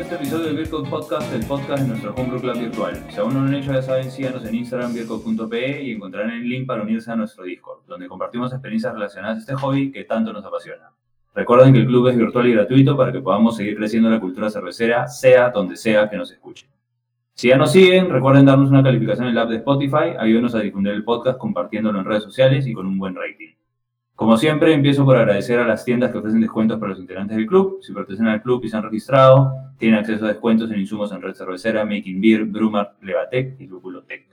Este episodio del Virco Podcast, el podcast de nuestro Homebrew Club virtual. Si aún no lo han hecho, ya saben, síganos en Instagram, virco.pe y encontrarán el link para unirse a nuestro Discord, donde compartimos experiencias relacionadas a este hobby que tanto nos apasiona. Recuerden que el club es virtual y gratuito para que podamos seguir creciendo la cultura cervecera, sea donde sea que nos escuchen. Si ya nos siguen, recuerden darnos una calificación en el app de Spotify, ayúdenos a difundir el podcast compartiéndolo en redes sociales y con un buen rating. Como siempre, empiezo por agradecer a las tiendas que ofrecen descuentos para los integrantes del club. Si pertenecen al club y se han registrado, tienen acceso a descuentos en insumos en Red Cervecera, Making Beer, Brumar, Levatec y Lupulotec.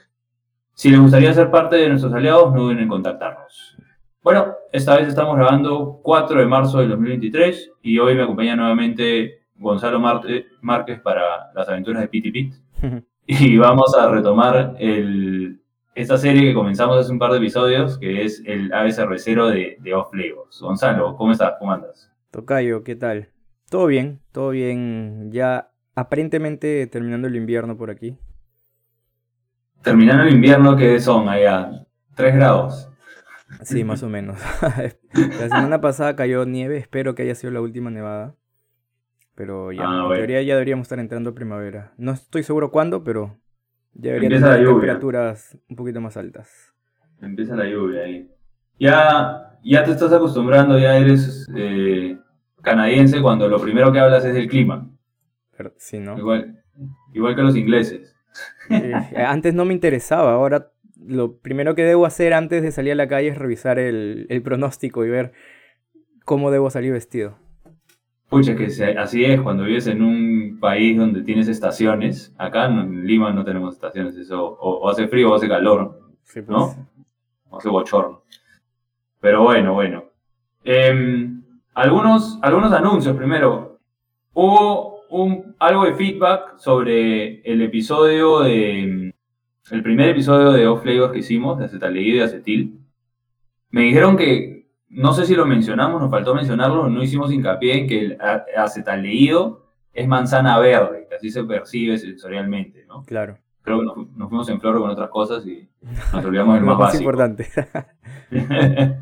Si les gustaría ser parte de nuestros aliados, no duden en contactarnos. Bueno, esta vez estamos grabando 4 de marzo del 2023 y hoy me acompaña nuevamente Gonzalo Marte- Márquez para las aventuras de Piti Pit. Y vamos a retomar el, esta serie que comenzamos hace un par de episodios, que es el ave cervecero de, de Off Flavors. Gonzalo, ¿cómo estás? ¿Cómo andas? Tocayo, ¿qué tal? Todo bien, todo bien. Ya aparentemente terminando el invierno por aquí. Terminando el invierno, ¿qué son allá? 3 grados. Sí, más o menos. La semana pasada cayó nieve, espero que haya sido la última nevada. Pero ya, Ah, en bueno. teoría ya deberíamos estar entrando a primavera. No estoy seguro cuándo, pero deberían Empieza la lluvia. temperaturas un poquito más altas. Empieza la lluvia ahí. Ya, ya te estás acostumbrando, ya eres eh, canadiense cuando lo primero que hablas es del clima. Pero, sí, ¿no? Igual, igual que los ingleses. Eh, antes no me interesaba, ahora lo primero que debo hacer antes de salir a la calle es revisar el, el pronóstico y ver cómo debo salir vestido. Pucha, que se- así es cuando vives en un país donde tienes estaciones. Acá en Lima no tenemos estaciones, eso o, o hace frío o hace calor, Sí, pues. ¿no? O hace bochorno. Pero bueno, bueno. Em, algunos, algunos anuncios primero. Hubo un, algo de feedback sobre el episodio de. El primer episodio de Off Flavor que hicimos, de acetaldehído y acetil. Me dijeron que, no sé si lo mencionamos, nos faltó mencionarlo, no hicimos hincapié en que el acetaldehído es manzana verde, que así se percibe sensorialmente, ¿no? Claro. Creo que nos, fu- nos fuimos en flor con otras cosas y nos olvidamos del más más básico. importante.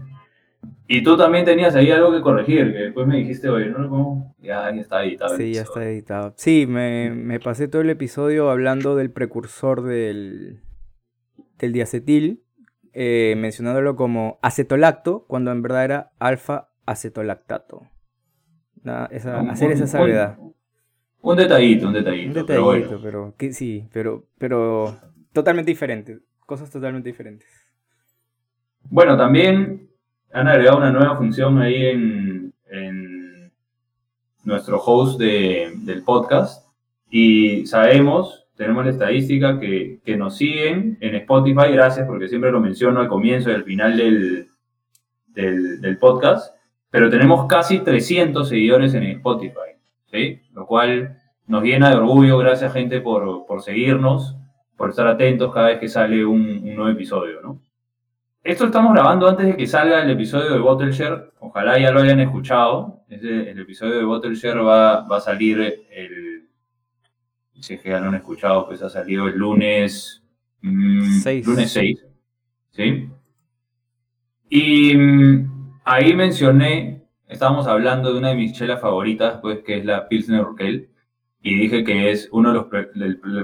y tú también tenías ahí algo que corregir, que después me dijiste, oye, no lo pongo. Ya, ya está editado. Sí, ya está editado. Sí, me, me pasé todo el episodio hablando del precursor del, del diacetil, eh, mencionándolo como acetolacto, cuando en verdad era alfa acetolactato. Nada, esa- Un- hacer esa salvedad. Un detallito, un detallito. Un pero detallito, bueno. pero, que sí, pero, pero totalmente diferente. Cosas totalmente diferentes. Bueno, también han agregado una nueva función ahí en, en nuestro host de- del podcast. Y sabemos, tenemos la estadística que, que nos siguen en Spotify, gracias, porque siempre lo menciono al comienzo y al final del, del, podcast. Pero tenemos casi 300 seguidores en Spotify, ¿sí? Lo cual nos llena de orgullo, gracias gente por, por seguirnos, por estar atentos cada vez que sale un, nuevo episodio, ¿no? Esto estamos grabando antes de que salga el episodio de Bottleshare. Ojalá ya lo hayan escuchado. El episodio de Bottleshare va, va a salir el. Si es que ya lo han escuchado, pues ha salido el lunes. mm, Seis. Lunes 6. ¿Sí? Y mm, ahí mencioné, estábamos hablando de una de mis chelas favoritas, pues que es la Pilsner Urquell. Y dije que es uno de los pre-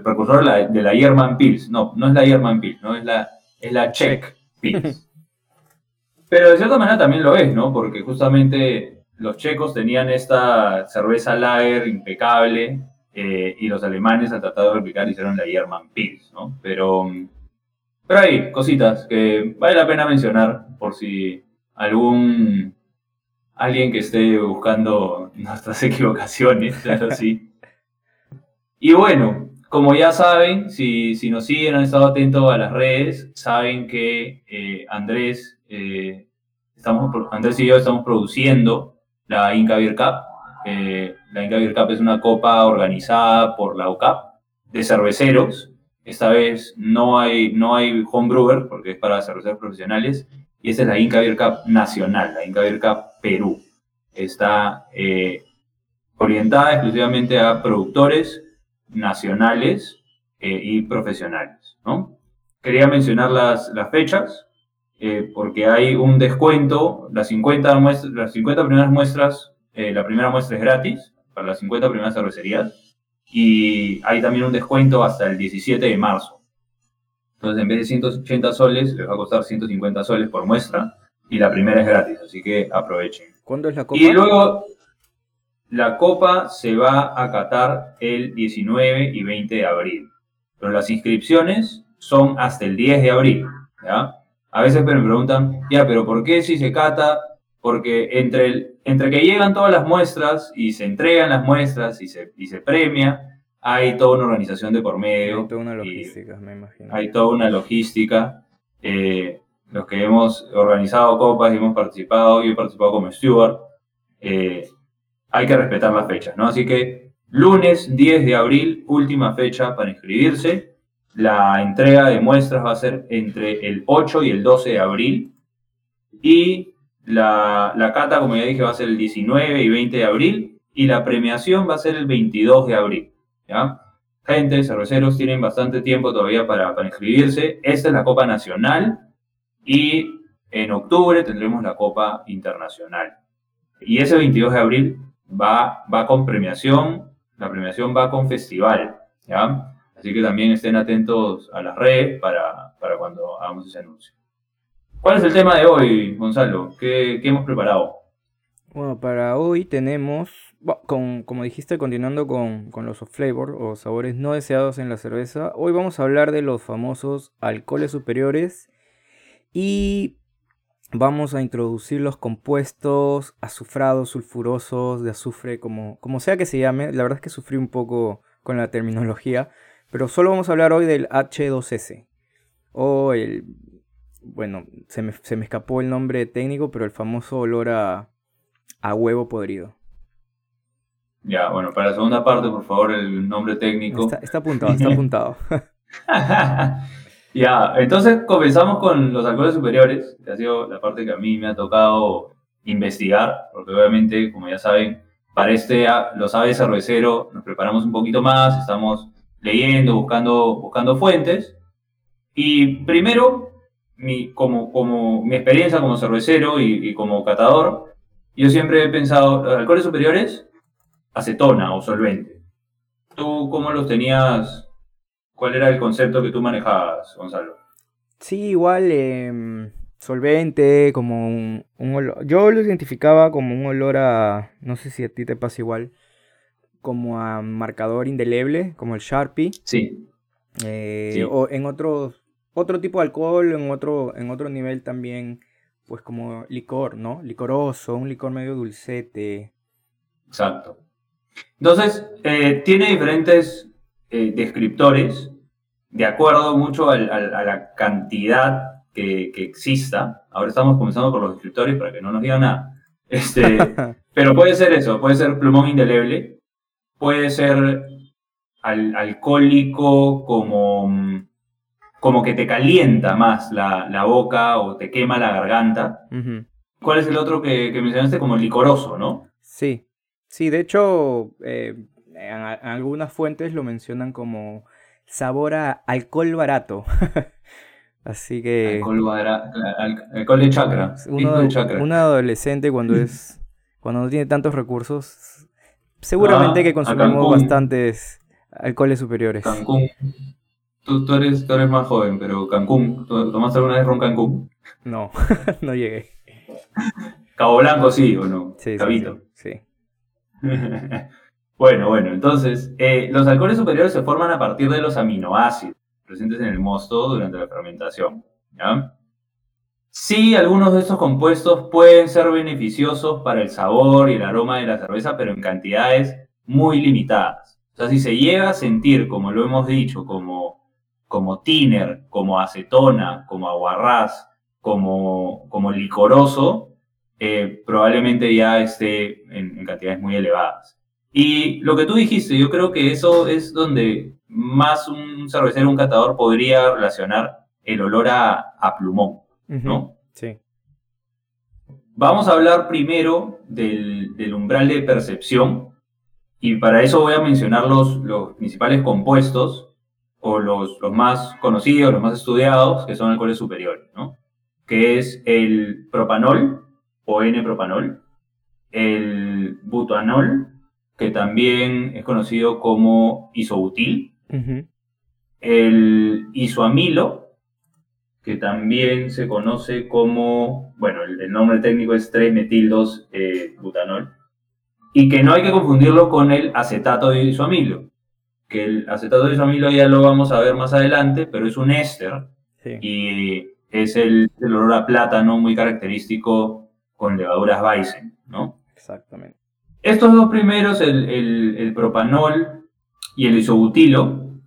precursor de la, de la German Pils. No, no es la German Pils, no es la, es la Czech Pils. Pero de cierta manera también lo es, ¿no? Porque justamente los checos tenían esta cerveza lager impecable eh, y los alemanes al tratar de replicar hicieron la German Pils, ¿no? Pero, mm, pero hay cositas que vale la pena mencionar por si algún alguien que esté buscando nuestras equivocaciones, claro, sí. Y bueno, como ya saben, si, si nos siguen, han estado atentos a las redes, saben que eh, Andrés, eh, estamos, Andrés y yo estamos produciendo la Inca Beer Cup. Eh, la Inca Beer Cup es una copa organizada por la UCAP, de cerveceros. Esta vez no hay, no hay homebrewer, porque es para cerveceros profesionales. Y esta es la Inca Beer Cup nacional, la Inca Beer Cup Perú. Está eh, orientada exclusivamente a productores nacionales eh, y profesionales. ¿no? Quería mencionar las, las fechas, eh, porque hay un descuento, las 50, muestras, las 50 primeras muestras, la primera muestra es gratis para las 50 primeras cervecerías, y hay también un descuento hasta el 17 de marzo. Entonces, en vez de 180 soles, les va a costar 150 soles por muestra, y la primera es gratis, así que aprovechen. ¿Cuándo es la copa? Y luego, la copa se va a catar el 19 y 20 de abril. Pero las inscripciones son hasta el 10 de abril. ¿ya? A veces me preguntan, ya, pero ¿por qué si se cata? Porque entre, el, entre que llegan todas las muestras y se entregan las muestras y se, y se premia, hay toda una organización de por medio. Hay toda una logística, me imagino. Hay toda una logística. Eh, los que hemos organizado copas y hemos participado, yo he participado como steward, eh, hay que respetar las fechas, ¿no? Así que lunes 10 de abril, última fecha para inscribirse. La entrega de muestras va a ser entre el 8 y el 12 de abril. Y la, cata, como ya dije, va a ser el 19 y 20 de abril. Y la premiación va a ser el 22 de abril. ¿ya? Gente, cerveceros, tienen bastante tiempo todavía para, para inscribirse. Esta es la Copa Nacional y en octubre tendremos la Copa Internacional. Y ese 22 de abril va, va con premiación, la premiación va con festival, ¿ya? Así que también estén atentos a las redes para, para cuando hagamos ese anuncio. ¿Cuál es el tema de hoy, Gonzalo? ¿Qué, hemos preparado? Bueno, para hoy tenemos, como dijiste, continuando con, los flavor o sabores no deseados en la cerveza, hoy vamos a hablar de los famosos alcoholes superiores y vamos a introducir los compuestos azufrados, sulfurosos, de azufre, como, como sea que se llame. La verdad es que sufrí un poco con la terminología, pero solo vamos a hablar hoy del H2S. O el... Bueno, se me, se me escapó el nombre técnico, pero el famoso olor a, a huevo podrido. Ya, bueno, para la segunda parte, por favor, el nombre técnico. Está, está apuntado, está apuntado. Ya, entonces comenzamos con los alcoholes superiores, que ha sido la parte que a mí me ha tocado investigar, porque obviamente, como ya saben, para este Los Aves Cervecero nos preparamos un poquito más, estamos leyendo, buscando, buscando fuentes. Y primero, mi, como, como mi experiencia como cervecero y, y como catador, yo siempre he pensado, los alcoholes superiores, acetona o solvente. ¿Tú cómo los tenías ¿Cuál era el concepto que tú manejabas, Gonzalo? Sí, igual em, solvente, como un, olor. Yo lo identificaba como un olor a, no sé si a ti te pasa igual, como a marcador indeleble, como el Sharpie. Sí. Eh, o en otros, otro tipo de alcohol, en otro, en otro nivel también, pues como licor, ¿no? Licoroso, un licor medio dulcete. Exacto. Entonces, eh, tiene diferentes eh, descriptores de acuerdo mucho a la cantidad que, exista. Ahora estamos comenzando por los descriptores para que no nos digan nada. Este, pero puede ser eso, puede ser plumón indeleble, puede ser alcohólico como, como que te calienta más la, boca o te quema la garganta. ¿Cuál es el otro que, mencionaste? Como licoroso, ¿no? Sí, sí, de hecho, eh, en, algunas fuentes lo mencionan como sabor a alcohol barato. Así que. Alcohol, alcohol de chakra. Un adolescente cuando es. cuando no tiene tantos recursos. Seguramente ah, que consumimos bastantes alcoholes superiores. Cancún. Tú, eres, tú eres más joven, pero Cancún. ¿Tomaste alguna vez ron Cancún? No, no llegué. Cabo Blanco sí o no? Sí, Cabito. sí. sí. Bueno, bueno, entonces, eh, los alcoholes superiores se forman a partir de los aminoácidos presentes en el mosto durante la fermentación. ¿ya? Sí, algunos de estos compuestos pueden ser beneficiosos para el sabor y el aroma de la cerveza, pero en cantidades muy limitadas. O sea, si se llega a sentir, como lo hemos dicho, como, como tiner, como acetona, como aguarrás, como, como licoroso, eh, probablemente ya esté en cantidades muy elevadas. Y lo que tú dijiste, yo creo que eso es donde más un cervecero, un catador podría relacionar el olor a, a plumón, ¿no? Sí. Vamos a hablar primero del, del, umbral de percepción y para eso voy a mencionar los, los principales compuestos o los, los, más conocidos, los más estudiados, que son alcoholes superiores, ¿no? Que es el propanol o N-propanol, el butanol, que también es conocido como isobutil, el isoamilo, que también se conoce como, bueno, el, nombre técnico es 3-metil-2-butanol, eh, y que no hay que confundirlo con el acetato de isoamilo, que el acetato de ya lo vamos a ver más adelante, pero es un éster, y es el, el olor a plátano muy característico con levaduras Weizen, ¿no? Exactamente. Estos dos primeros, el, propanol y el isobutilo,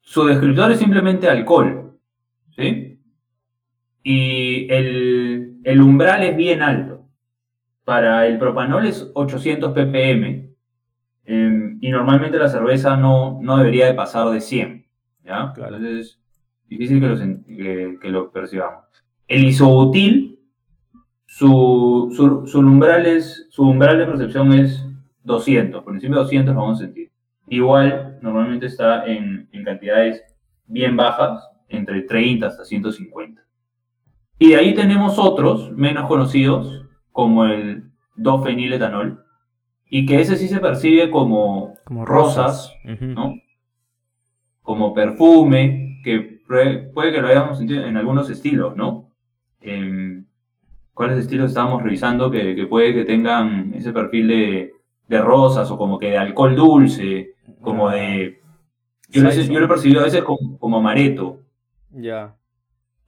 su descriptor es simplemente alcohol. ¿sí? Y el, umbral es bien alto. Para el propanol es 800 ppm. Em, y normalmente la cerveza no, no debería de pasar de 100. ¿ya? Entonces es difícil que lo, lo percibamos. El isobutil su, su, umbral es, su umbral de percepción es 200, por encima de 200 lo vamos a sentir. Igual, normalmente está en, en cantidades bien bajas, entre 30 hasta 150. Y de ahí tenemos otros menos conocidos, como el 2-feniletanol, y que ese sí se percibe como, como rosas, ¿no? como perfume, que puede que lo hayamos sentido en algunos estilos, ¿no? Em, cuáles estilos estábamos revisando que, puede que tengan ese perfil de, rosas o como que de alcohol dulce, como de... Yo, lo, he percibido a veces como, como amareto. Ya.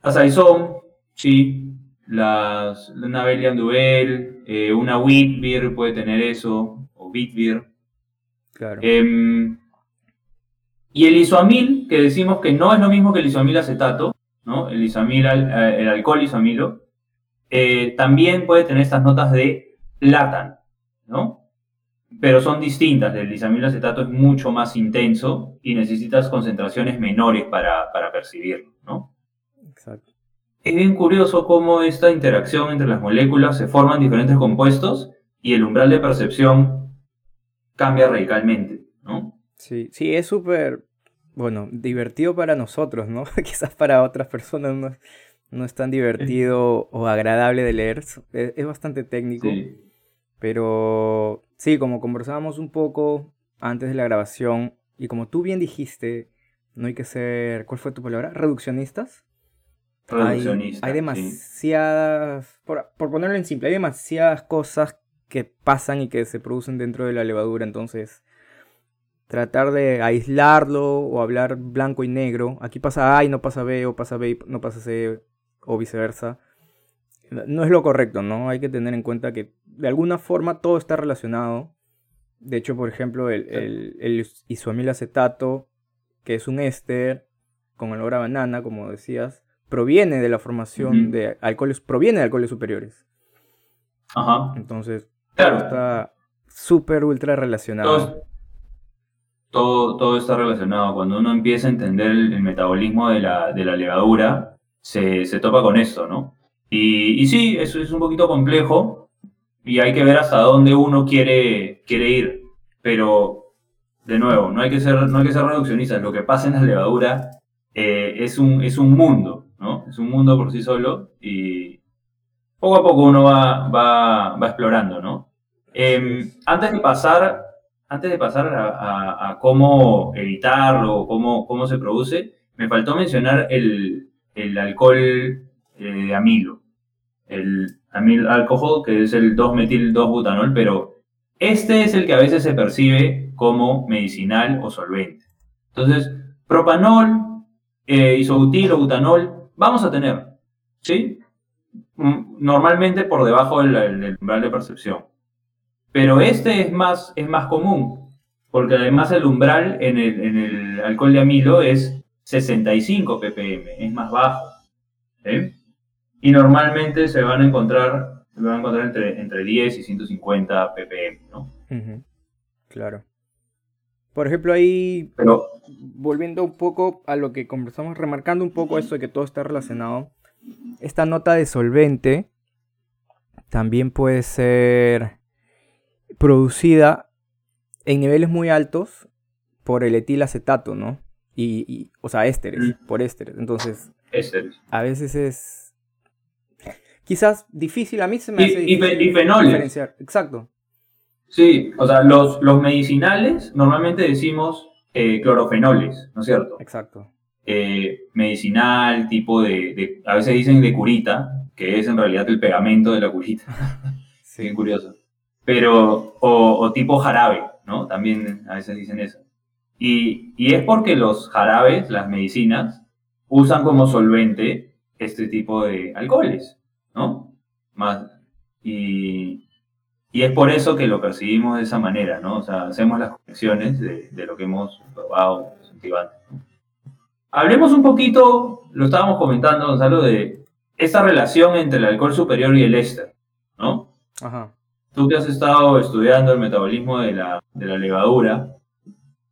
Las Saison, sí. Las, una Belgian Duel, eh, una Beer puede tener eso, o Beer. Claro. Em, y el isoamil, que decimos que no es lo mismo que el isoamil acetato, ¿no? El isoamil, eh, el alcohol isoamilo, eh, también puede tener estas notas de plátano, ¿no? Pero son distintas. El acetato es mucho más intenso y necesitas concentraciones menores para, para percibirlo. Es bien curioso cómo esta interacción entre las moléculas se forman diferentes compuestos y el umbral de percepción cambia radicalmente, ¿no? Sí, sí, es súper, bueno, divertido para nosotros, ¿no? Quizás para otras personas no no es tan divertido o agradable de leer, es, bastante técnico. Pero sí, como conversábamos un poco antes de la grabación, y como tú bien dijiste, no hay que ser, ¿cuál fue tu palabra? ¿Reduccionistas? Hay, demasiadas, por, por, ponerlo en simple, hay demasiadas cosas que pasan y que se producen dentro de la levadura, entonces tratar de aislarlo o hablar blanco y negro, aquí pasa A y no pasa B, o pasa B y no pasa C, o viceversa, no es lo correcto, ¿no? Hay que tener en cuenta que de alguna forma todo está relacionado. De hecho, por ejemplo, el, el, el acetato, que es un éster con olor a banana, como decías, proviene de la formación de alcoholes, proviene de alcoholes superiores. Ajá. Entonces, está súper ultra relacionado. Todo, todo, está relacionado. Cuando uno empieza a entender el, metabolismo de la, de la levadura, se, se topa con esto, ¿no? Y, y, sí, eso es un poquito complejo y hay que ver hasta dónde uno quiere, quiere ir. Pero, de nuevo, no hay que ser, no hay que ser reduccionistas. Lo que pasa en la levadura eh, es, un, es un mundo. Es un mundo por sí solo y poco a poco uno va, va, va explorando, ¿no? Em, antes de pasar, antes de pasar a, cómo evitarlo, cómo, cómo se produce, me faltó mencionar el, el alcohol eh, de amilo, el amil alcohol, que es el 2-metil-2-butanol, pero este es el que a veces se percibe como medicinal o solvente. Entonces, propanol, eh, isobutil o butanol, vamos a tener, ¿sí? Mm, normalmente por debajo del, umbral de percepción. Pero este es más, es más común, porque además el umbral en el, en el alcohol de amilo es 65 ppm, es más bajo. Y normalmente se van a encontrar, se van a encontrar entre, entre 10 y 150 ppm, ¿no? Claro. Por ejemplo, ahí, Pero volviendo un poco a lo que conversamos, remarcando un poco esto de que todo está relacionado, esta nota de solvente también puede ser producida en niveles muy altos por el etilacetato, ¿no? Y, y- o sea, ésteres, Mm. por ésteres. Entonces, a veces es quizás difícil, a mí se me Y- hace difícil y diferenciar. Exacto, sí, o sea, los, los medicinales normalmente decimos eh, clorofenoles, ¿no es cierto? exacto. eh, medicinal, tipo de, de- a veces dicen de curita, que es en realidad el pegamento de la curita, Sí. bien curioso. Pero, o, o tipo jarabe, ¿no? También a veces dicen eso. Y, y es porque los jarabes, las medicinas, usan como solvente este tipo de alcoholes, ¿no? Más, y, y es por eso que lo percibimos de esa manera, ¿no? O sea, hacemos las conexiones de, de lo que hemos probado, sentido antes, ¿no? Hablemos un poquito, lo estábamos comentando, Gonzalo, de esta relación entre el alcohol superior y el éster, ¿no? Ajá. Tú que has estado estudiando el metabolismo de la, de la levadura,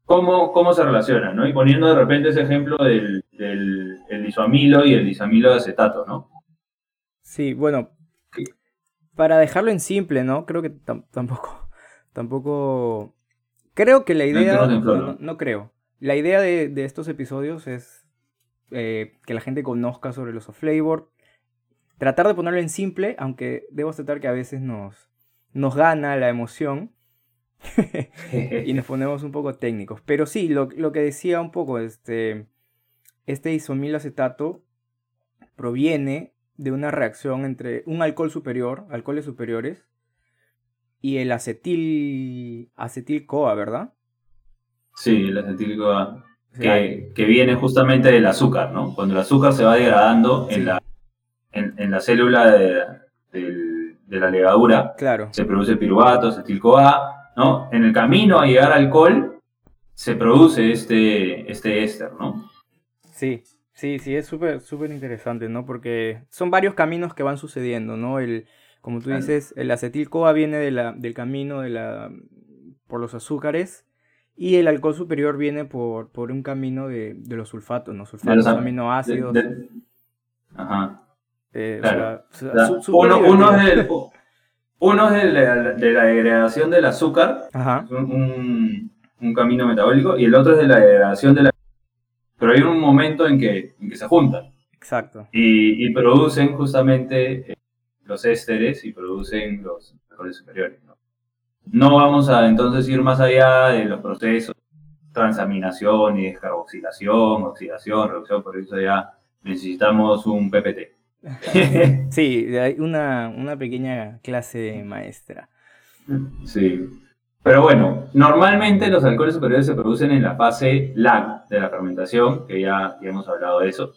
¿cómo, ¿cómo se relacionan, no? Y poniendo de repente ese ejemplo del, del el y el isamilo de acetato, ¿no? Sí, bueno. Para dejarlo en simple, ¿no? Creo que tam- tampoco, tampoco, creo que la idea, no, ¿no? no- no creo. La idea de, de estos episodios es eh, que la gente conozca sobre los flavor, tratar de ponerlo en simple, aunque debo aceptar que a veces nos, nos gana la emoción y nos ponemos un poco técnicos. Pero sí, lo, lo que decía un poco, este, este isomiloacetato proviene de una reacción entre un alcohol superior, alcoholes superiores, y el acetil, acetil-CoA, ¿verdad? Sí, el acetílico A, O sea, que, que viene justamente del azúcar, ¿no? Cuando el azúcar se va degradando Sí. en, la, en, en la célula de, de la levadura, Claro, se produce piruvato, acetil-CoA, ¿no? En el camino a llegar al alcohol, se produce este, este éster, ¿no? sí, sí, sí, es súper, súper interesante, ¿no? Porque son varios caminos que van sucediendo, ¿no? El, como tú dices, el acetil-CoA viene de la, del camino de la, por los azúcares y el alcohol superior viene por, por un camino de, de los sulfatos, ¿no? Sulfatos, los aminoácidos. De- de- Ajá. eh, o claro. sea, O sea, su- uno, uno es del- uno es de la, de la degradación del azúcar, Ajá, un, un- un camino metabólico, y el otro es de la degradación de la... Pero hay un momento en que, en que se juntan exacto. y, y producen justamente eh, los ésteres y producen los alcoholes superiores. ¿no? No vamos a entonces ir más allá de los procesos transaminación y descarboxilación, oxidación, reducción, por eso ya necesitamos un PPT. Sí, hay una, una pequeña clase maestra. Sí. Pero bueno, normalmente los alcoholes superiores se producen en la fase lag de la fermentación, que ya, ya hemos hablado de eso.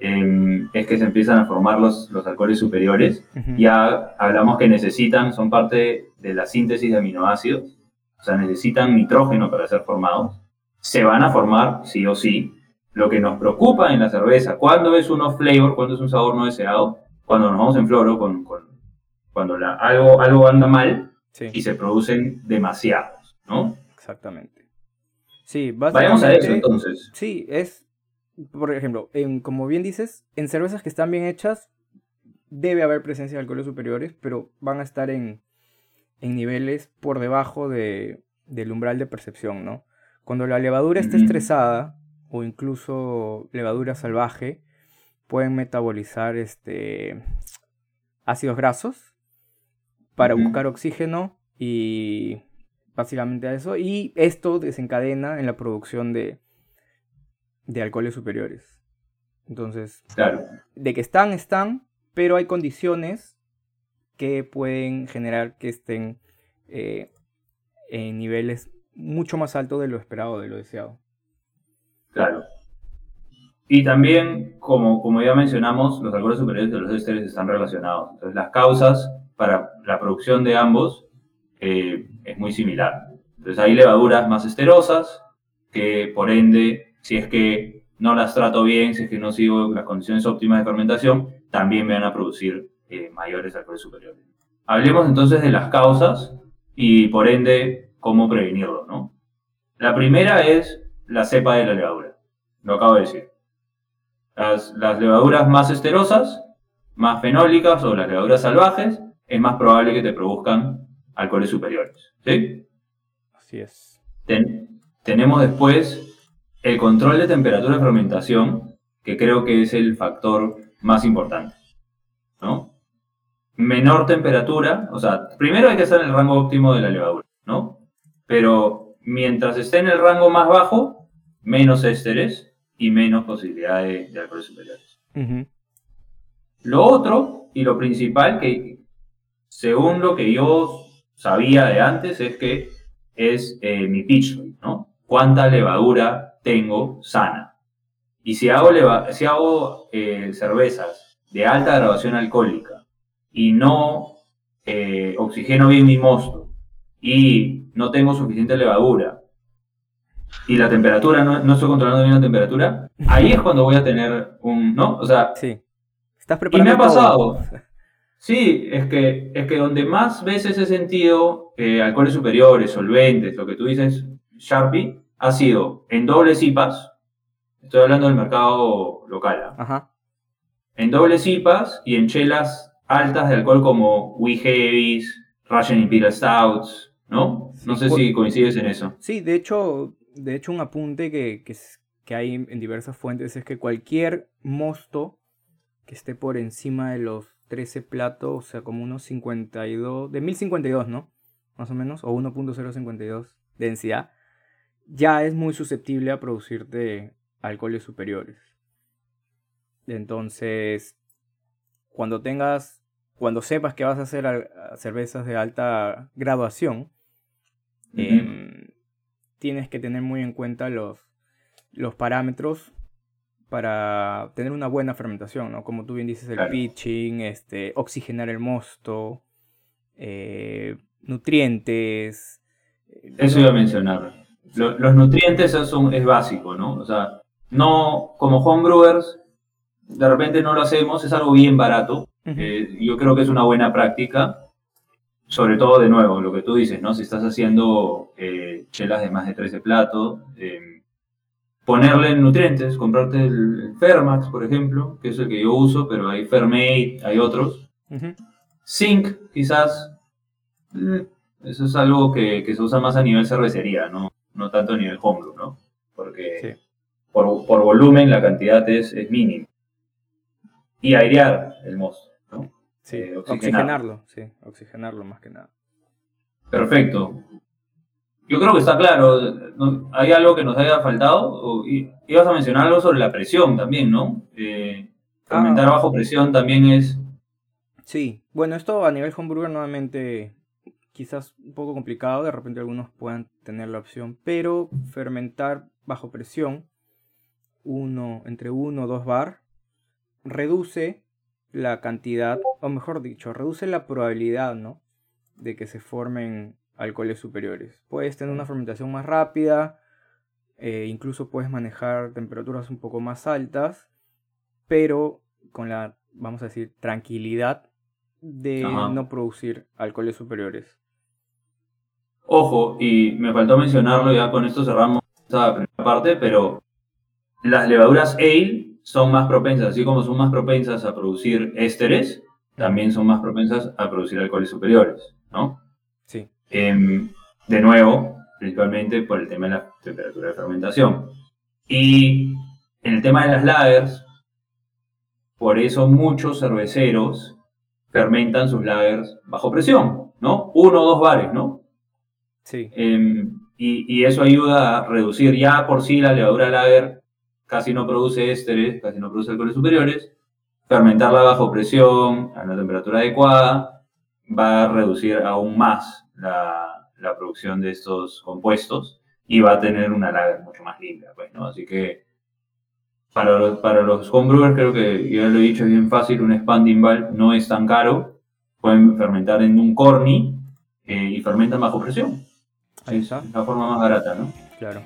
Em, es que se empiezan a formar los, los alcoholes superiores. Ujú. Ya hablamos que necesitan, son parte de la síntesis de aminoácidos, o sea, necesitan nitrógeno para ser formados. Se van a formar, sí o sí. Lo que nos preocupa en la cerveza, cuando es un off-flavor, cuando es un sabor no deseado, cuando nos vamos en floro, con, con- cuando la- algo, algo anda mal, y se producen demasiados, ¿no? exactamente. Sí, Vayamos a eso entonces. Sí, es, por ejemplo, en- como bien dices, en cervezas que están bien hechas debe haber presencia de alcoholes superiores, pero van a estar en, en niveles por debajo de, del umbral de percepción, ¿no? Cuando la levadura está estresada o incluso levadura salvaje, pueden metabolizar este, ácidos grasos para buscar oxígeno y básicamente a eso. Y esto desencadena en la producción de, de alcoholes superiores. Entonces, Claro, de que están, están, pero hay condiciones que pueden generar que estén eh, en niveles mucho más altos de lo esperado, de lo deseado. claro. Y también, como, como ya mencionamos, los alcoholes superiores de los ésteres están relacionados. Entonces, las causas para la producción de ambos eh, es muy similar. Entonces, hay levaduras más esterosas, que por ende, si es que no las trato bien, si es que no sigo las condiciones óptimas de fermentación, también me van a producir eh, mayores alcoholes superiores. Hablemos entonces de las causas y por ende cómo prevenirlo, ¿no? La primera es la cepa de la levadura. Lo acabo de decir. Las, las levaduras más esterosas, más fenólicas o las levaduras salvajes, es más probable que te produzcan alcoholes superiores. ¿Sí? Así es. Ten- tenemos después el control de temperatura de fermentación, que creo que es el factor más importante. ¿no? Menor temperatura, o sea, primero hay que estar en el rango óptimo de la levadura, ¿no? Pero mientras esté en el rango más bajo, menos ésteres y menos posibilidad de, de alcoholes superiores. Lo otro y lo principal que, según lo que yo sabía de antes, es que es eh, mi pitch rate, ¿no? ¿Cuánta levadura tengo sana? Y si hago, leva- si hago eh, cervezas de alta graduación alcohólica y no eh, oxigeno bien mi mosto y no tengo suficiente levadura y la temperatura, no, no estoy controlando bien la temperatura, ahí es cuando voy a tener un, ¿no? O sea, Sí. Estás y preparando me ha todo. Sí, es que, es que donde más veces he sentido eh, alcoholes superiores, solventes, lo que tú dices, Sharpie, ha sido en dobles IPAs, estoy hablando del mercado local, ¿ah? Ajá. en dobles IPAs y en chelas altas de alcohol como We Heavies, Russian Imperial Stouts, ¿no? No sé Sí, si coincides en eso. Sí, de hecho, de hecho un apunte que, que, que hay en diversas fuentes es que cualquier mosto que esté por encima de los 13 platos, o sea, como unos 52, de 1052, ¿no? Más o menos, o 1.052 densidad, ya es muy susceptible a producirte alcoholes superiores. Entonces, cuando tengas, cuando sepas que vas a hacer cervezas de alta graduación. Em, tienes que tener muy en cuenta los, los parámetros para tener una buena fermentación, ¿no? Como tú bien dices, el Claro. pitching, este, oxigenar el mosto, eh, nutrientes. eh, Eso iba a mencionar. Lo- los nutrientes es, un- es básico, ¿no? O sea, no, como homebrewers, de repente no lo hacemos, es algo bien barato. Ujú. Eh, yo creo que es una buena práctica, sobre todo de nuevo, lo que tú dices, ¿no? Si estás haciendo eh, chelas de más de 13 platos, eh, ponerle nutrientes, comprarte el, Fermax, por ejemplo, que es el que yo uso, pero hay Fermate, hay otros. Ujú. Zinc, quizás. mm, Eso es algo que, que se usa más a nivel cervecería, ¿no? No tanto a nivel homebrew, ¿no? Porque Sí. por, por volumen la cantidad es, es mínima. Y airear el mosto, ¿no? Sí, Eh, oxigenar. oxigenarlo, sí, oxigenarlo más que nada. Perfecto. Yo creo que está claro. ¿no? ¿Hay algo que nos haya faltado? O- y- ibas a mencionar algo sobre la presión también, ¿no? Eh, fermentar Ah. bajo presión también es... Sí, bueno, esto a nivel homebrewer nuevamente quizás un poco complicado, de repente algunos puedan tener la opción, pero fermentar bajo presión, uno, entre 1 o 2 bar, reduce la cantidad, o mejor dicho, reduce la probabilidad, ¿no? De que se formen alcoholes superiores. Puedes tener una fermentación más rápida, eh, incluso puedes manejar temperaturas un poco más altas, pero con la, vamos a decir, tranquilidad de Ajá. no producir alcoholes superiores. Ojo, y me faltó mencionarlo, ya con esto cerramos esta primera parte, pero las levaduras ale son más propensas, así como son más propensas a producir ésteres, también son más propensas a producir alcoholes superiores, ¿no? Em, de nuevo, principalmente por el tema de la temperatura de fermentación. Y en el tema de las lagers, por eso muchos cerveceros fermentan sus lagers bajo presión, ¿no? Uno o dos bares, ¿no? Sí. Em, y, y eso ayuda a reducir ya por sí la levadura lager, casi no produce ésteres, casi no produce alcoholes superiores. Fermentarla bajo presión, a una temperatura adecuada, va a reducir aún más la, la producción de estos compuestos y va a tener una lager mucho más limpia. Pues, ¿no? Así que para los, para los homebrewers creo que, ya lo he dicho, es bien fácil, un expanding valve no es tan caro. Pueden fermentar en un corny eh, y fermentan bajo presión. Ahí Es está. la forma más barata, ¿no? Claro.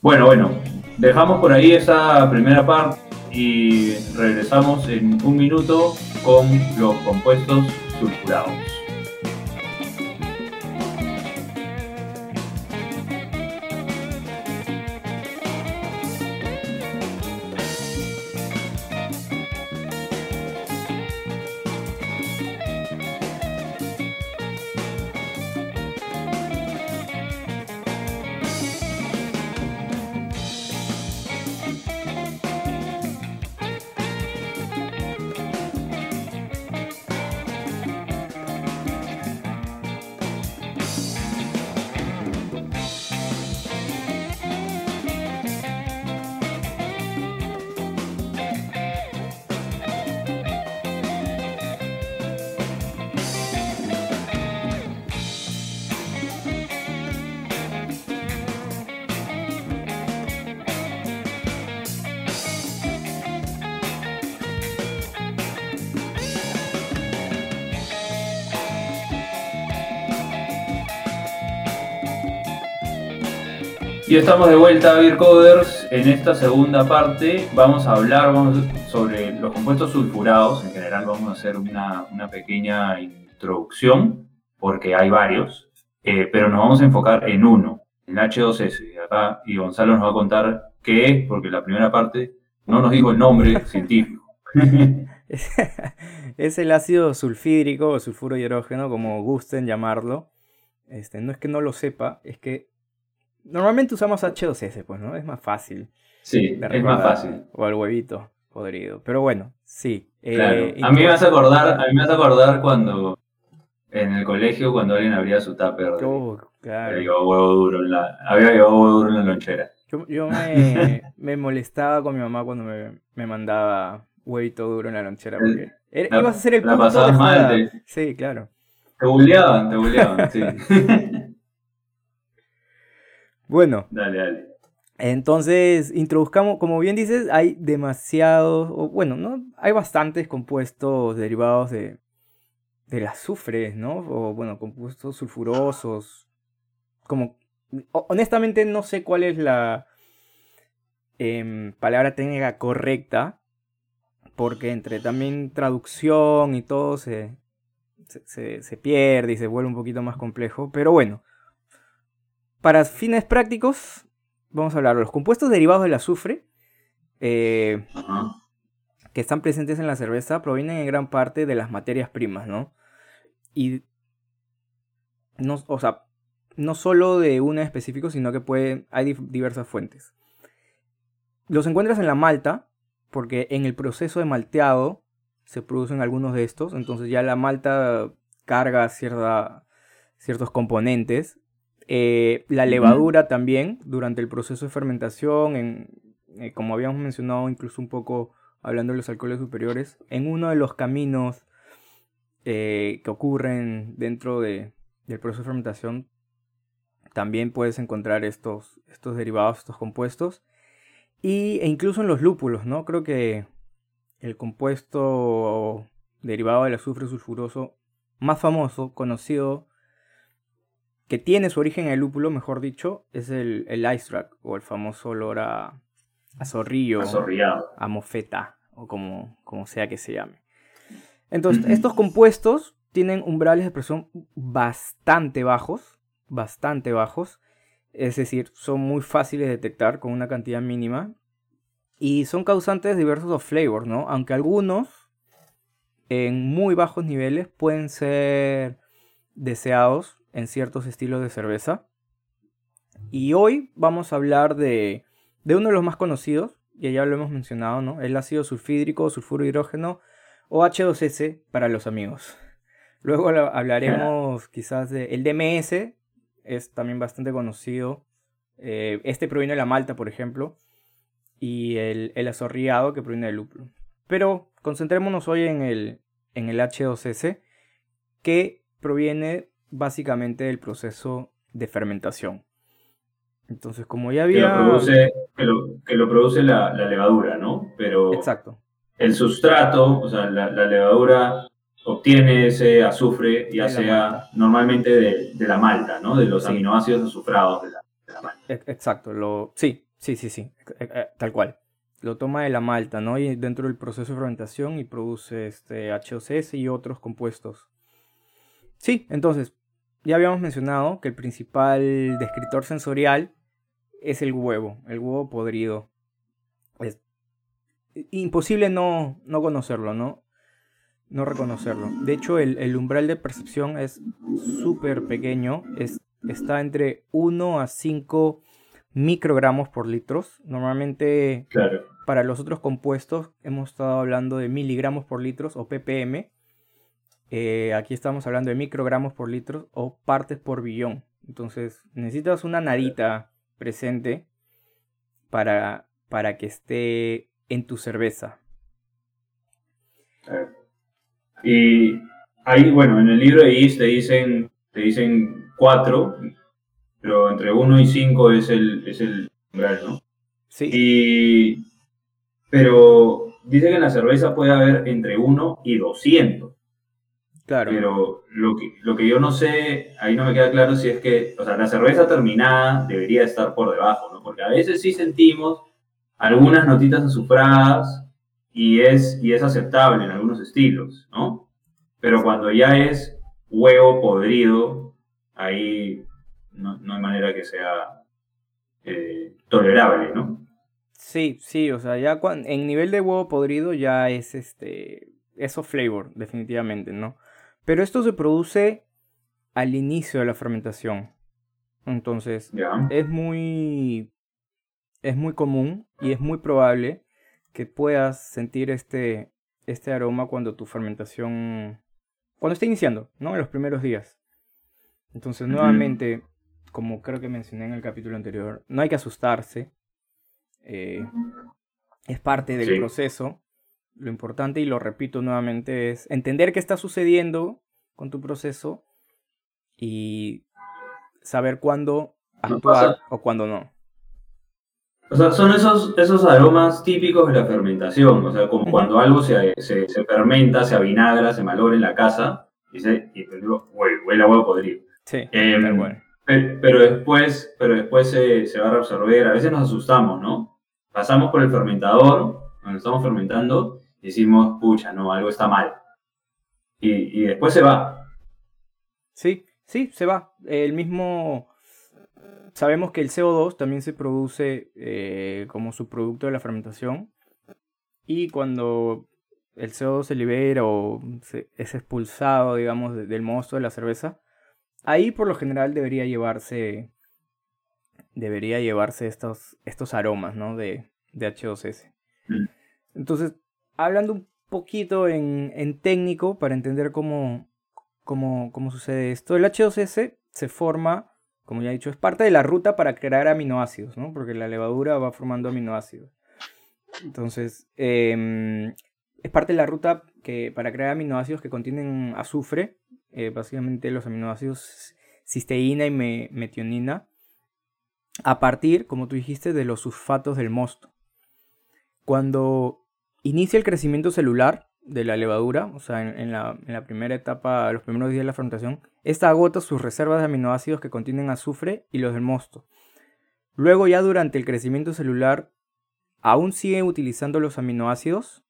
Bueno, bueno, dejamos por ahí esa primera parte y regresamos en un minuto con los compuestos sulfurados. Ya estamos de vuelta, Beer Coders. En esta segunda parte vamos a hablar vamos, sobre los compuestos sulfurados. En general vamos a hacer una, una pequeña introducción, porque hay varios, eh, pero nos vamos a enfocar en uno, el H2S. Acá, y Gonzalo nos va a contar qué es, porque la primera parte no nos dijo el nombre científico. es el ácido sulfídrico o sulfuro hidrógeno, como gusten llamarlo. Este, no es que no lo sepa, es que normalmente usamos H2S, pues, ¿no? Es más fácil. Sí, es más fácil. O al huevito podrido. Pero bueno, sí. Eh, a mí me vas a acordar, a mí me vas a acordar cuando en el colegio cuando alguien abría su tupper. Oh, claro. Había huevo duro en la, había huevo duro en la lonchera. Yo, me, me, molestaba con mi mamá cuando me, me mandaba huevito duro en la lonchera. Porque ibas a hacer el punto de mal, Sí, claro. Te bulleaban, te bulleaban, sí. bueno. Dale, dale. Entonces, introduzcamos, como bien dices, hay demasiados, o bueno, ¿no? Hay bastantes compuestos derivados de, del azufre, ¿no? O bueno, compuestos sulfurosos. Como, honestamente no sé cuál es la em, palabra técnica correcta, porque entre también traducción y todo se, se, pierde y se vuelve un poquito más complejo. Pero bueno, para fines prácticos, vamos a hablar de los compuestos derivados del azufre. Eh, que están presentes en la cerveza provienen en gran parte de las materias primas, ¿no? Y no, o sea, no solo de una específico, sino que puede, hay diversas fuentes. Los encuentras en la malta, porque en el proceso de malteado se producen algunos de estos, entonces ya la malta carga cierta, ciertos componentes. Eh, la levadura también, durante el proceso de fermentación, en, eh, como habíamos mencionado incluso un poco hablando de los alcoholes superiores, en uno de los caminos eh, que ocurren dentro de, del proceso de fermentación, también puedes encontrar estos, estos derivados, estos compuestos. Y, e incluso en los lúpulos, ¿no? Creo que el compuesto derivado del azufre sulfuroso más famoso, conocido, que tiene su origen en el lúpulo, mejor dicho, es el, el ice track o el famoso olor a, a zorrillo, a mofeta o como, como sea que se llame. Entonces, estos compuestos tienen umbrales de presión bastante bajos, bastante bajos, es decir, son muy fáciles de detectar con una cantidad mínima y son causantes diversos de flavor, ¿no? Aunque algunos en muy bajos niveles pueden ser deseados en ciertos estilos de cerveza. Y hoy vamos a hablar de, de uno de los más conocidos, y ya lo hemos mencionado, ¿no? El ácido sulfídrico, sulfuro hidrógeno o H2S para los amigos. Luego hablaremos quizás de el DMS, es también bastante conocido. Eh, este proviene de la malta, por ejemplo y el, el azorriado que proviene del lúpulo. Pero concentrémonos hoy en el, en el H2S que proviene básicamente del proceso de fermentación. Entonces, como ya había... Que lo produce, que lo, produce la, levadura, ¿no? Pero Exacto. el sustrato, o sea, la, levadura obtiene ese azufre, ya sea normalmente de, de, la malta, ¿no? De los aminoácidos azufrados de la, de la malta. Exacto, lo, sí, Sí, sí, sí, eh, eh, tal cual. Lo toma de la malta, ¿no? Y dentro del proceso de fermentación y produce este HOCS y otros compuestos. Sí, entonces, ya habíamos mencionado que el principal descriptor sensorial es el huevo, el huevo podrido. Es imposible no, no conocerlo, ¿no? No reconocerlo. De hecho, el, el umbral de percepción es súper pequeño. Es, está entre 1 a 5 microgramos por litros. Normalmente para los otros compuestos hemos estado hablando de miligramos por litros o ppm. Eh, aquí estamos hablando de microgramos por litros o partes por billón. Entonces necesitas una nadita presente para, para que esté en tu cerveza. Y ahí, bueno, en el libro de IS te dicen, te dicen cuatro pero entre 1 y 5 es el, es el umbral, ¿no? Sí. Y, pero dice que en la cerveza puede haber entre 1 y 200. Claro. Pero lo que, lo que yo no sé, ahí no me queda claro si es que, o sea, la cerveza terminada debería estar por debajo, ¿no? Porque a veces sí sentimos algunas notitas azufradas y es, y es aceptable en algunos estilos, ¿no? Pero cuando ya es huevo podrido, ahí no, no hay manera que sea eh, tolerable, ¿no? Sí, sí, o sea, ya cuando, en nivel de huevo podrido ya es este, eso flavor, definitivamente, ¿no? Pero esto se produce al inicio de la fermentación. Entonces, es muy es muy común y es muy probable que puedas sentir este este aroma cuando tu fermentación cuando está iniciando, ¿no? En los primeros días. Entonces, nuevamente, como creo que mencioné en el capítulo anterior, no hay que asustarse. eh, es parte del Sí. proceso. Lo importante, y lo repito nuevamente, es entender qué está sucediendo con tu proceso y saber cuándo actuar o cuándo no. O sea, son esos, esos aromas típicos de la fermentación, o sea, como cuando algo se, se, se fermenta, se avinagra, se malogra en la casa, y, se, y digo, huele, a huevo podrido. Sí, Em, tal cual. Pe- Pero después, pero después se, se va a reabsorber. A veces nos asustamos, ¿no? Pasamos por el fermentador, cuando estamos fermentando, decimos, pucha, no, algo está mal. Y, y después se va. Sí, sí, se va. El mismo. Sabemos que el CO2 también se produce eh, como subproducto de la fermentación. Y cuando el CO2 se libera o se- es expulsado, digamos, de- del mosto de la cerveza, ahí por lo general debería llevarse. Debería llevarse estos, estos aromas, ¿no? De, de H2S. Mm. Entonces, hablando un poquito en, técnico para entender cómo, cómo, cómo sucede esto. El H2S se forma, como ya he dicho, es parte de la ruta para crear aminoácidos, ¿no? Porque la levadura va formando aminoácidos. Entonces, em, es parte de la ruta que, para crear aminoácidos que contienen azufre, eh, básicamente los aminoácidos cisteína y me- metionina, a partir, como tú dijiste, de los sulfatos del mosto. Cuando inicia el crecimiento celular de la levadura, o sea, en, la primera etapa, los primeros días de la fermentación, esta agota sus reservas de aminoácidos que contienen azufre y los del mosto. Luego ya durante el crecimiento celular, aún sigue utilizando los aminoácidos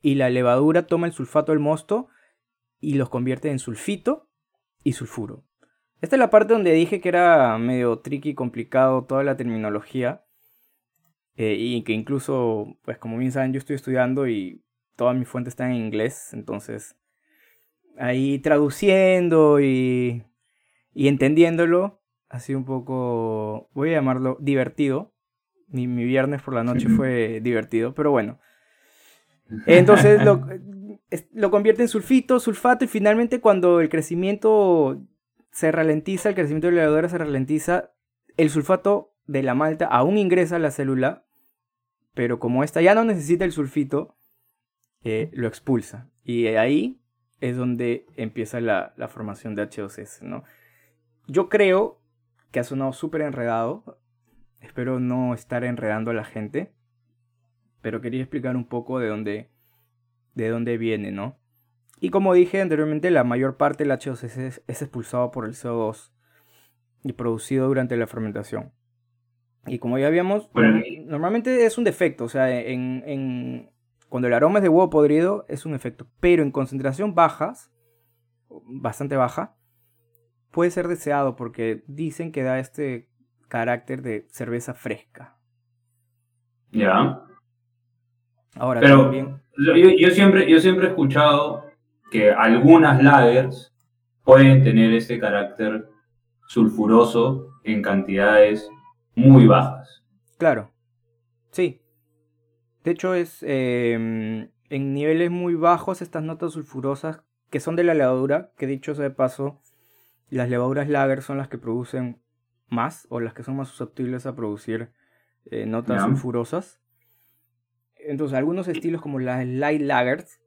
y la levadura toma el sulfato del mosto y los convierte en sulfito y sulfuro. Esta es la parte donde dije que era medio tricky, complicado toda la terminología. Eh, y que incluso, pues como bien saben, yo estoy estudiando y todas mis fuentes están en inglés. Entonces, ahí traduciendo y, y entendiéndolo, ha sido un poco, voy a llamarlo divertido. Mi, mi viernes por la noche fue divertido, pero bueno. Entonces lo, lo convierte en sulfito, sulfato y finalmente cuando el crecimiento se ralentiza, el crecimiento de la levadura se ralentiza, el sulfato de la malta aún ingresa a la célula, pero como esta ya no necesita el sulfito, eh, lo expulsa. Y ahí es donde empieza la, la formación de H2S, ¿no? Yo creo que ha sonado súper enredado. Espero no estar enredando a la gente. Pero quería explicar un poco de dónde, de dónde viene, ¿no? Y como dije anteriormente, la mayor parte del H2S es, es expulsado por el CO2 y producido durante la fermentación. Y como ya habíamos, Bueno, normalmente es un defecto, o sea, en, en- cuando el aroma es de huevo podrido es un efecto, pero en concentración bajas, bastante baja, puede ser deseado porque dicen que da este carácter de cerveza fresca. Ya. Ahora Pero también, yo, yo siempre, yo siempre he escuchado que algunas lagers pueden tener este carácter sulfuroso en cantidades muy bajas. claro, sí. De hecho es em, en niveles muy bajos estas notas sulfurosas que son de la levadura, que dicho sea de paso, las levaduras lager son las que producen más o las que son más susceptibles a producir eh, notas sulfurosas. Entonces, algunos estilos como las light lagers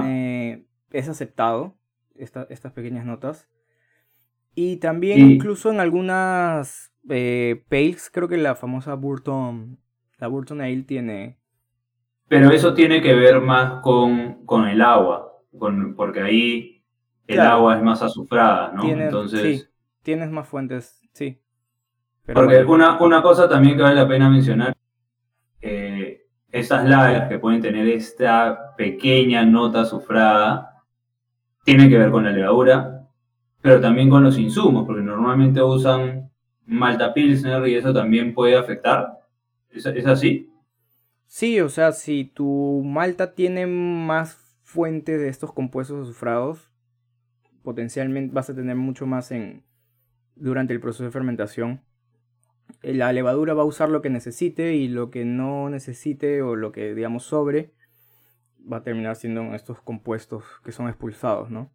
tiene- es aceptado esta- estas pequeñas notas. Y también incluso en algunas eh, pales, creo que la famosa Burton, la Burton Ale tiene... Pero eso tiene que ver más con, con el agua. con, porque ahí el Claro. agua es más azufrada, ¿no? Tienes, Entonces, sí, tienes más fuentes, sí. Pero porque bueno, una, una cosa también que vale la pena mencionar, eh, estas lagers que pueden tener esta pequeña nota azufrada, tienen que ver con la levadura, pero también con los insumos, porque normalmente usan malta pilsner y eso también puede afectar. ¿Es, es así? Sí, o sea, si tu malta tiene más fuentes de estos compuestos azufrados, potencialmente vas a tener mucho más en durante el proceso de fermentación. Eh, La levadura va a usar lo que necesite y lo que no necesite o lo que digamos sobre va a terminar siendo estos compuestos que son expulsados, ¿no?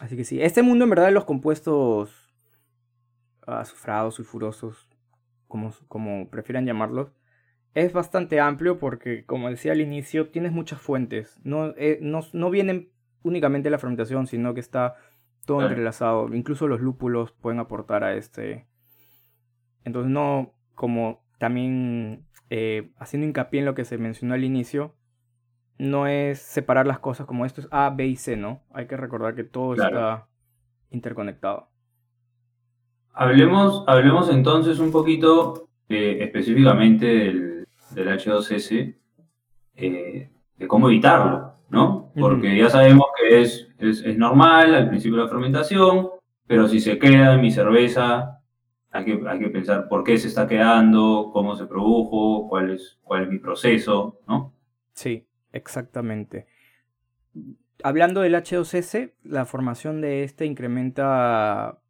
Así que sí, este mundo en verdad de los compuestos azufrados, sulfurosos, como, como prefieran llamarlos, es bastante amplio porque, como decía al inicio, tienes muchas fuentes. No, eh, no, no vienen únicamente la fermentación, sino que está todo Claro. entrelazado. Incluso los lúpulos pueden aportar a este. Entonces, no como también eh, haciendo hincapié en lo que se mencionó al inicio, no es separar las cosas como esto es A, B y C, ¿no? Hay que recordar que todo Claro. está interconectado. Hablemos, hablemos entonces un poquito eh, específicamente del, del H2S, eh, de cómo evitarlo, ¿no? Porque ya sabemos que es, es, es normal al principio de la fermentación, pero si se queda en mi cerveza, hay que, hay que pensar por qué se está quedando, cómo se produjo, cuál es, cuál es mi proceso, ¿no? Sí, exactamente. Hablando del H2S, la formación de este incrementa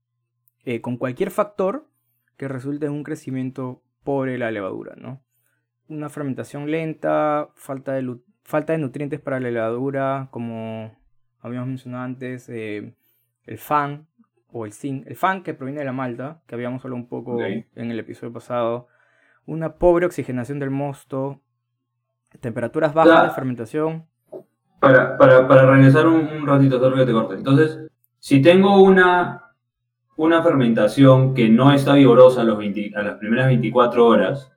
eh, con cualquier factor que resulte en un crecimiento pobre de la levadura, ¿no? Una fermentación lenta, falta de, falta de nutrientes para la levadura, como habíamos mencionado antes, eh, el FAN o el zinc. El FAN que proviene de la malta, que habíamos hablado un poco en el episodio pasado. Una pobre oxigenación del mosto, temperaturas bajas La- de fermentación. Para, para, para regresar un, un ratito, que te corte. Entonces, si tengo una, una fermentación que no está vigorosa a, los 20 a las primeras 24 horas,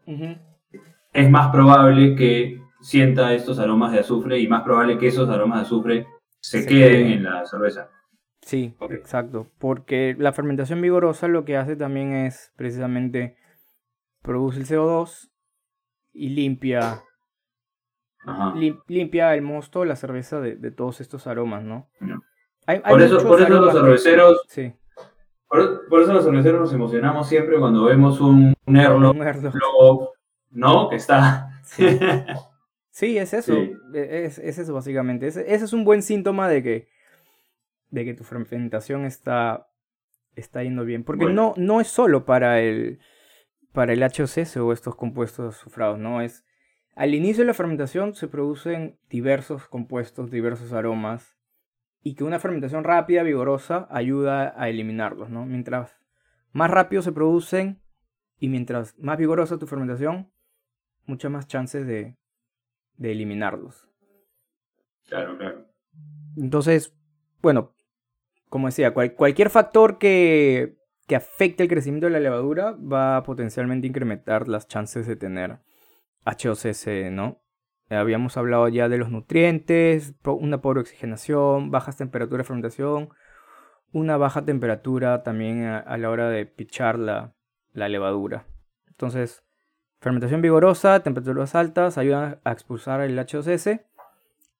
es más probable que sienta estos aromas de azufre y más probable que esos aromas de azufre se, Se queden queden. en la cerveza. Sí, exacto. Porque la fermentación vigorosa lo que hace también es precisamente produce el CO2 y limpia, Ajá. lim- limpia el mosto, la cerveza de, de todos estos aromas, ¿no? Ya. Hay- hay Por eso, por eso los que- cerveceros, Sí, por, por eso los cerveceros nos emocionamos siempre cuando vemos un, un ¿no? Que está. Sí. Sí, es eso. Sí. e- Es, es eso básicamente. Ese, ese es un buen síntoma de que, de que tu fermentación está, está yendo bien. Porque Bueno. no, no es solo para el, para el HOCS o estos compuestos azufrados, ¿no? Es, al inicio de la fermentación se producen diversos compuestos, diversos aromas. Y que una fermentación rápida, vigorosa, ayuda a eliminarlos, ¿no? Mientras más rápido se producen y mientras más vigorosa tu fermentación, muchas más chances de, de eliminarlos. Claro, claro. Entonces, bueno, como decía, cual- cualquier factor que, que afecte el crecimiento de la levadura va a potencialmente incrementar las chances de tener HOCS, ¿no? Eh, Habíamos hablado ya de los nutrientes, una pobre oxigenación, bajas temperaturas de fermentación, una baja temperatura también a, a la hora de pichar la, la levadura. Entonces, fermentación vigorosa, temperaturas altas ayudan a expulsar el HOCS.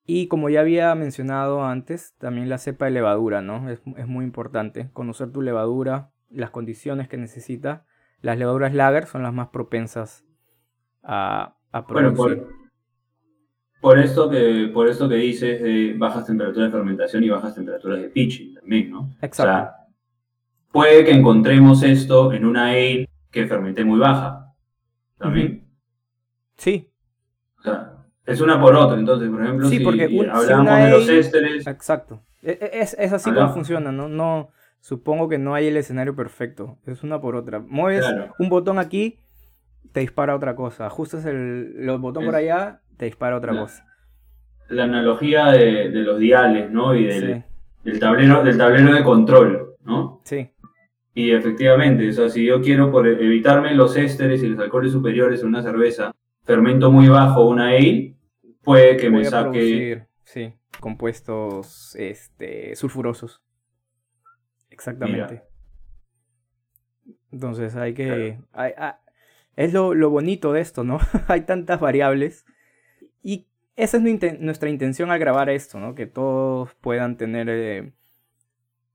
Y como ya había mencionado antes, también la cepa de levadura, ¿no? Es, es muy importante conocer tu levadura, las condiciones que necesita. Las levaduras lager son las más propensas a, a Bueno, producir. por, por esto que, por esto que dices de bajas temperaturas de fermentación y bajas temperaturas de pitching también, ¿no? Exacto. O sea, puede que encontremos esto en una ale que fermenté muy baja. También. Sí, O sea, es una por otra. Entonces, por ejemplo, Sí, si porque un- si hablamos una de los ésteres, exacto. E- e- Es, es así Hablamos. como funciona, ¿no? No, supongo que no hay el escenario perfecto. Es una por otra. Mueves Claro. un botón aquí, te dispara otra cosa. Ajustas el, el botón por Es- allá, te dispara otra La- cosa. la analogía de, de los diales, ¿no? Y del, Sí, del tablero, del tablero de control, ¿no? sí, Y efectivamente, o sea, si yo quiero por evitarme los ésteres y los alcoholes superiores en una cerveza, fermento muy bajo una ale, puede que me voy saque producir. sí, compuestos este, sulfurosos. Exactamente. Entonces hay que... Ah, es lo, lo, bonito de esto, ¿no? hay tantas variables. Esa es nuestra intención al grabar esto, ¿no? Que todos puedan tener eh,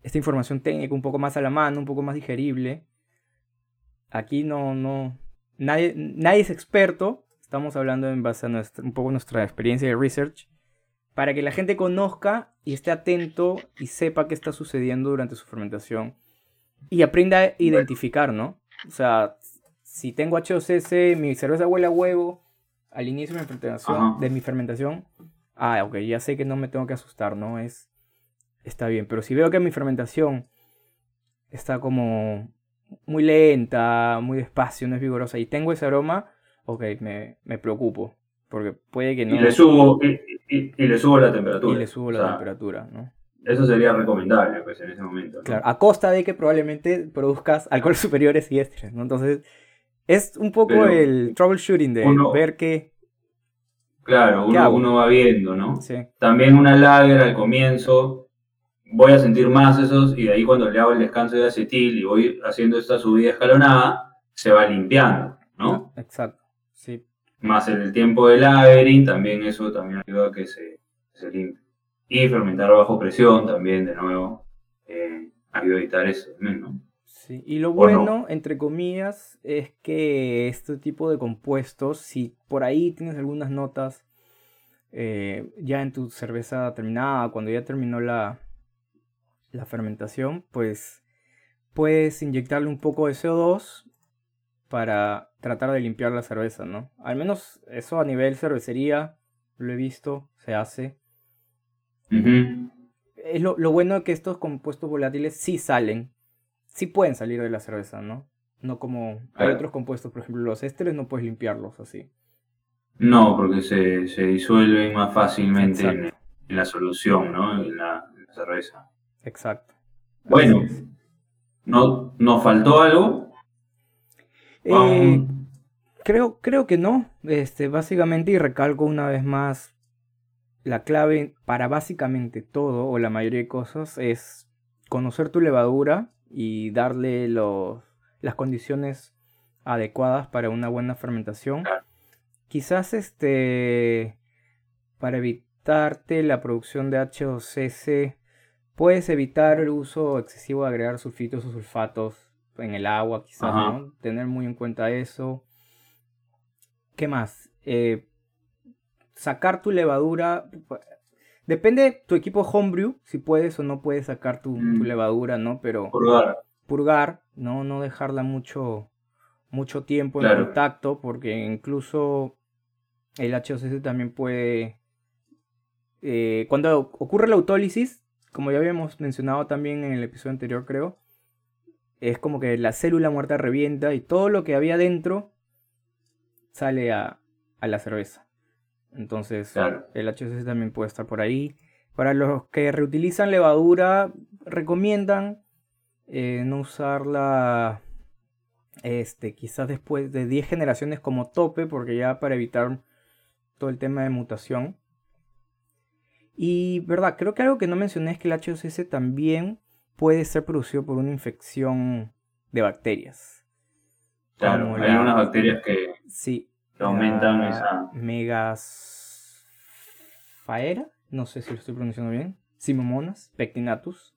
esta información técnica un poco más a la mano, un poco más digerible. Aquí no, no, nadie, nadie es experto. Estamos hablando en base a nuestra, un poco nuestra experiencia de research. Para que la gente conozca y esté atento y sepa qué está sucediendo durante su fermentación. Y aprenda a identificar, ¿no? O sea, si tengo HOCC, mi cerveza huele a huevo, al inicio de mi fermentación, de mi fermentación, ah, ok, ya sé que no me tengo que asustar, ¿no? Es, está bien, pero si veo que mi fermentación está como muy lenta, muy despacio, no es vigorosa y tengo ese aroma, ok, me, me preocupo, porque puede que no... Y le subo, y, le subo la temperatura. Y le subo la temperatura, ¿no? Eso sería recomendable, pues, en ese momento. Claro, a costa de que probablemente produzcas alcoholes superiores y ésteres, ¿no? Entonces, es un poco el troubleshooting de ver qué. Claro, uno, va viendo, ¿no? Sí. También una lager al comienzo, voy a sentir más esos, y de ahí cuando le hago el descanso de acetil y voy haciendo esta subida escalonada, se va limpiando, ¿no? Exacto, sí. Más en el tiempo del lagering, también eso también ayuda a que se, se limpie. Y fermentar bajo presión también, de nuevo, eh, ayuda a evitar eso ¿no? Y lo bueno, entre comillas, es que este tipo de compuestos, si por ahí tienes algunas notas eh, ya en tu cerveza terminada, cuando ya terminó la, la fermentación, pues puedes inyectarle un poco de CO2 para tratar de limpiar la cerveza, ¿no? Al menos eso a nivel cervecería lo he visto, se hace. es lo, lo, bueno que estos compuestos volátiles sí salen sí pueden salir de la cerveza, ¿no? No como hay otros compuestos, por ejemplo, los ésteres no puedes limpiarlos así. No, porque se, se disuelven más fácilmente en, la solución, ¿no? En la, cerveza. Exacto. Bueno, ¿no, ¿nos faltó algo? Eh, creo, creo que no. Este, básicamente, y recalco una vez más, la clave para básicamente todo o la mayoría de cosas es conocer tu levadura y darle los, las condiciones adecuadas para una buena fermentación. Quizás este para evitarte la producción de HOCC puedes evitar el uso excesivo de agregar sulfitos o sulfatos en el agua, quizás, ¿no? Tener muy en cuenta eso. ¿Qué más? Eh, sacar tu levadura. Depende de tu equipo homebrew, si puedes o no puedes sacar tu, mm. levadura, ¿no? Pero purgar, purgar no, no dejarla mucho, mucho tiempo en contacto, porque incluso el HOCC también puede... Eh, cuando ocurre la autólisis, como ya habíamos mencionado también en el episodio anterior, creo, es como que la célula muerta revienta y todo lo que había dentro sale a la cerveza. Entonces, el HCC también puede estar por ahí. Para los que reutilizan levadura, recomiendan eh, no usarla este, quizás después de 10 generaciones como tope, porque ya para evitar todo el tema de mutación. Y, verdad, creo que algo que no mencioné es que el HOCC también puede ser producido por una infección de bacterias. Claro, hay unas bacterias que... Sí, aumentan esa. Megasfaera, no sé si lo estoy pronunciando bien. Simomonas, pectinatus.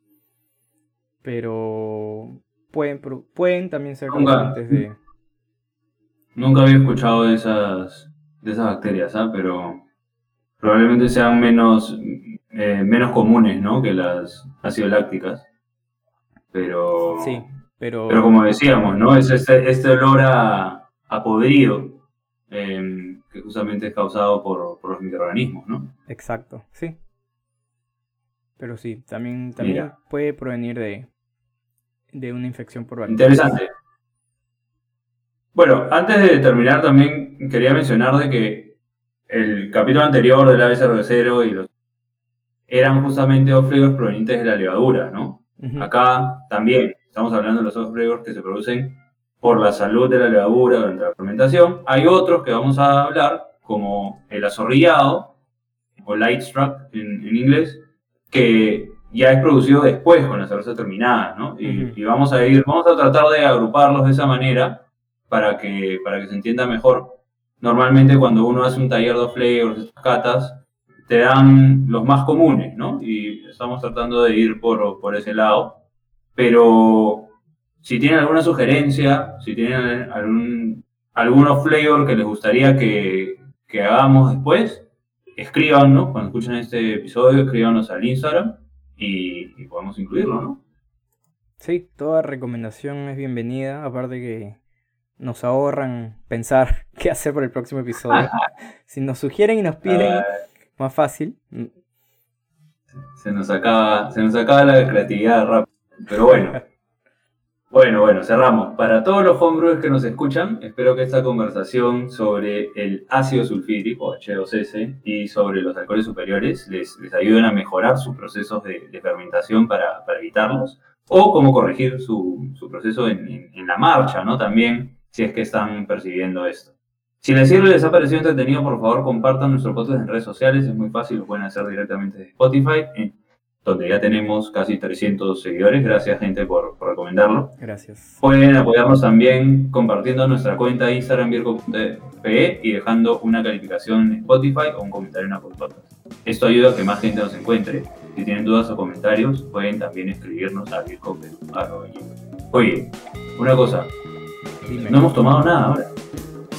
Pero pueden, pueden también ser causantes de. Nunca había escuchado de esas, de esas bacterias, ¿ah? pero probablemente sean menos, eh, menos comunes ¿no? que las ácido lácticas. Pero, sí, pero... pero como decíamos, ¿no? es este, este olor a, a podrido Em, que justamente es causado por, los microorganismos, ¿no? Exacto, sí. Pero sí, también, también puede provenir de, de una infección por bacterias. Interesante. Bueno, antes de terminar también quería mencionar de que el capítulo anterior del ave cervecero y los eran justamente off provenientes de la levadura, ¿no? Acá también estamos hablando de los off que se producen por la salud de la levadura durante la fermentación. Hay otros que vamos a hablar, como el azorrillado, o Lightstruck en, en inglés, que ya es producido después con la cerveza terminada, ¿no? Y, Ujú. y vamos a ir, vamos a tratar de agruparlos de esa manera para que, para que se entienda mejor. Normalmente cuando uno hace un taller de flavors, estas catas, te dan los más comunes, ¿no? Y estamos tratando de ir por, por ese lado. Pero si tienen alguna sugerencia, si tienen algún, algunos flavor que les gustaría que, que hagamos después, escríbanos cuando escuchen este episodio, escríbanos al Instagram y, y podemos incluirlo, ¿no? Sí, toda recomendación es bienvenida, aparte que nos ahorran pensar qué hacer para el próximo episodio. si nos sugieren y nos piden, Ah, más fácil. Se, nos acaba, se nos acaba la creatividad rápido. Pero bueno. Bueno, bueno, cerramos. Para todos los homebrewers que nos escuchan, espero que esta conversación sobre el ácido sulfídrico, H2S, y sobre los alcoholes superiores les, les ayuden a mejorar sus procesos de, de fermentación para, para evitarlos, o cómo corregir su, su proceso en, en- en la marcha, ¿no? También, si es que están percibiendo esto. Si les sirve les ha parecido entretenido, por favor compartan nuestro podcast en redes sociales, es muy fácil, lo pueden hacer directamente de Spotify, donde ya tenemos casi 300 seguidores, gracias gente por, por recomendarlo. Gracias. Pueden apoyarnos también compartiendo nuestra cuenta Instagram virgo.pe y dejando una calificación en Spotify o un comentario en Apple Podcast. Esto ayuda a que más gente nos encuentre. Si tienen dudas o comentarios, pueden también escribirnos a virgo.pe. Oye, una cosa, Dime. no hemos tomado nada ahora.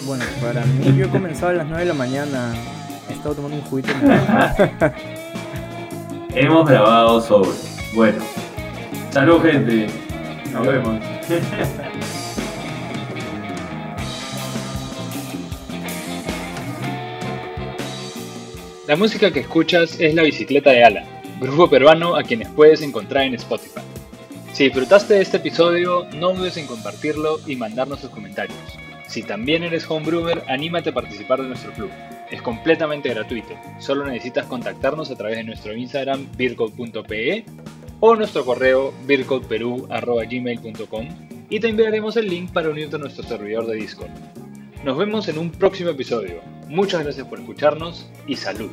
Bueno, para mí yo he comenzado a las 9 de la mañana. He estado tomando un juguito. Hemos grabado sobre. Bueno, salud gente. Nos vemos. La música que escuchas es La Bicicleta de Alan, grupo peruano a quienes puedes encontrar en Spotify. Si disfrutaste de este episodio, no dudes en compartirlo y mandarnos tus comentarios. Si también eres homebrewer, anímate a participar de nuestro club. Es completamente gratuito. Solo necesitas contactarnos a través de nuestro Instagram vircode.pe o nuestro correo vircodeperú.gmail.com y te enviaremos el link para unirte a nuestro servidor de Discord. Nos vemos en un próximo episodio. Muchas gracias por escucharnos y salud.